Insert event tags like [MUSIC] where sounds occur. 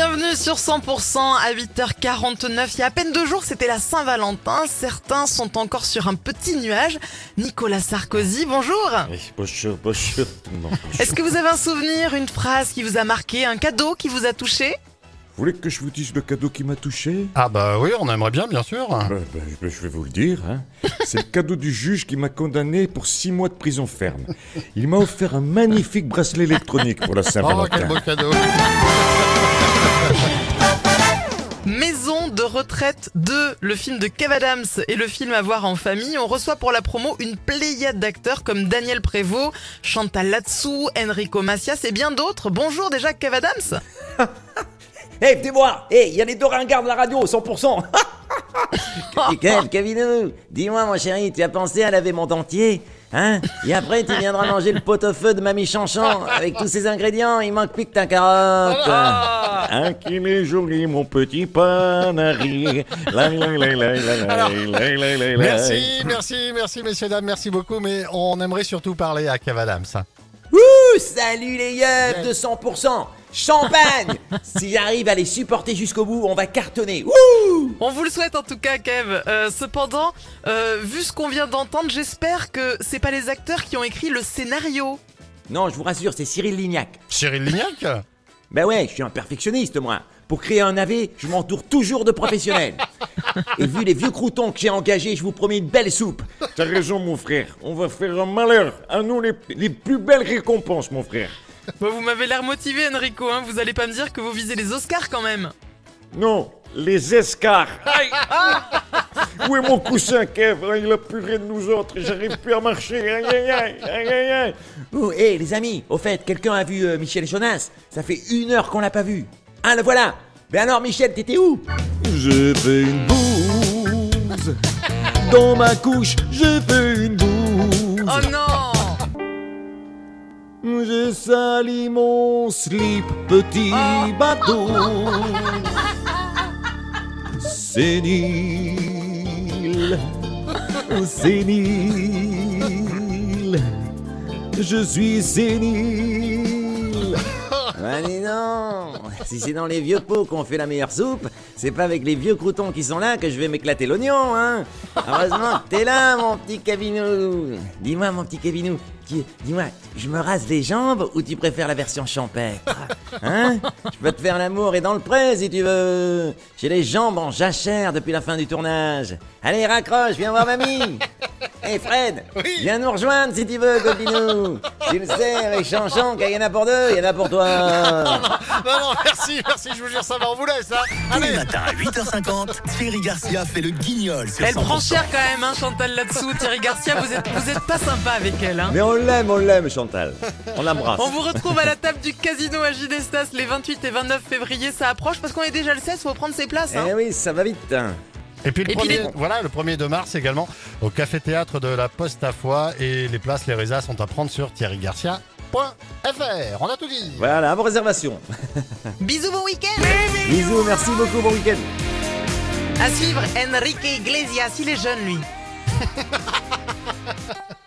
Bienvenue sur 100% à 8h49. Il y a à peine deux jours, c'était la Saint-Valentin. Certains sont encore sur un petit nuage. Nicolas Sarkozy, bonjour. Oui, bonjour, bonjour tout le monde. bonjour. Est-ce que vous avez un souvenir, une phrase qui vous a marqué, un cadeau qui vous a touché? Vous voulez que je vous dise le cadeau qui m'a touché? Ah bah oui, on aimerait bien, bien sûr. Ben, ben, ben, Je vais vous le dire. hein. C'est le cadeau du juge qui m'a condamné pour six mois de prison ferme. Il m'a offert un magnifique bracelet électronique pour la Oh, quel Saint-Valentin. beau cadeau. Retraite 2, le film de Kev Adams et le film à voir en famille. On reçoit pour la promo une pléiade d'acteurs comme Daniel Prévost, Chantal Latsou, Enrico Macias et bien d'autres. Bonjour déjà Kev Adams. Hé, venez voir Hé, il y a les deux ringards de la radio, 100% Et [LAUGHS] Kev, Kevinou, dis-moi mon chéri, tu as pensé à laver mon dentier Hein? Et après, tu viendras manger le pot-au-feu de Mamie Chanchan avec tous ces ingrédients, il manque plus que ta carotte Ah, qu'il est joli, mon petit panari. La, la, la, Alors. Merci, merci, merci, messieurs, dames, merci beaucoup, mais on aimerait surtout parler à Kev Adams. Ouh, salut les yeux de 100% Champagne [LAUGHS] Si j'arrive à les supporter jusqu'au bout, on va cartonner Ouh On vous le souhaite en tout cas, Kev. Euh, cependant, euh, vu ce qu'on vient d'entendre, j'espère que c'est pas les acteurs qui ont écrit le scénario. Non, je vous rassure, c'est Cyril Lignac Cyril Lignac? Ben ouais, je suis un perfectionniste, moi. Pour créer un AV, je m'entoure toujours de professionnels. [LAUGHS] Et vu les vieux croutons que j'ai engagés, je vous promets une belle soupe. T'as raison, mon frère. On va faire un malheur. À nous, les, les plus belles récompenses, mon frère. Bon, vous m'avez l'air motivé, Enrico. Hein. Vous allez pas me dire que vous visez les Oscars quand même. Non, les escars. Aïe [LAUGHS] Où est mon coussin, Kev Ah, Il a plus rien de nous autres. J'arrive plus à marcher. Aïe, aïe, aïe, aïe, aïe, aïe. Ouh, hé les amis, au fait, quelqu'un a vu euh, Michel Jonas? Ça fait une heure qu'on l'a pas vu. Ah, le voilà Ben alors, Michel, t'étais où? J'ai fait une bouse. Dans ma couche, j'ai fait une bouse. Oh non J'ai sali mon slip, petit bateau. Sénile, sénile, [LAUGHS] je suis sénile. Ah non Si c'est dans les vieux pots qu'on fait la meilleure soupe, c'est pas avec les vieux croutons qui sont là que je vais m'éclater l'oignon, hein. Heureusement que t'es là, mon petit Cavinou Dis-moi, mon petit Cavinou, tu- dis-moi, je me rase les jambes ou tu préfères la version champêtre Hein? Je peux te faire l'amour et dans le pré si tu veux. J'ai les jambes en jachère depuis la fin du tournage. Allez, raccroche, viens voir mamie Hé Fred, viens nous rejoindre si tu veux, copinou Tu le sais, avec Chanchon, qu'il y en a pour deux, il y en a pour toi [LAUGHS] Non, non, merci, merci, je vous jure, ça va, on vous laisse, hein. Tous les Allez matins à 8h50, Thierry Garcia fait le guignol sur Elle 100%. prend cher quand même, hein, Chantal là-dessous. Thierry Garcia, vous êtes, vous êtes pas sympa avec elle. Hein. Mais on l'aime, on l'aime, Chantal. On l'embrasse. On vous retrouve à la table du casino à Gidestas les 28 et 29 février. Ça approche parce qu'on est déjà le 16, faut prendre ses places. Hein. Eh oui, ça va vite hein. Et puis le Et puis premier, les- voilà, le 1er de mars également au Café Théâtre de la Poste à Foix et les places, les résas sont à prendre sur thierrygarcia.fr. On a tout dit. Voilà, vos réservations. Bisous, bon week-end Bisous, merci beaucoup, bon week-end. À suivre, Enrique Iglesias, il est jeune lui. [LAUGHS]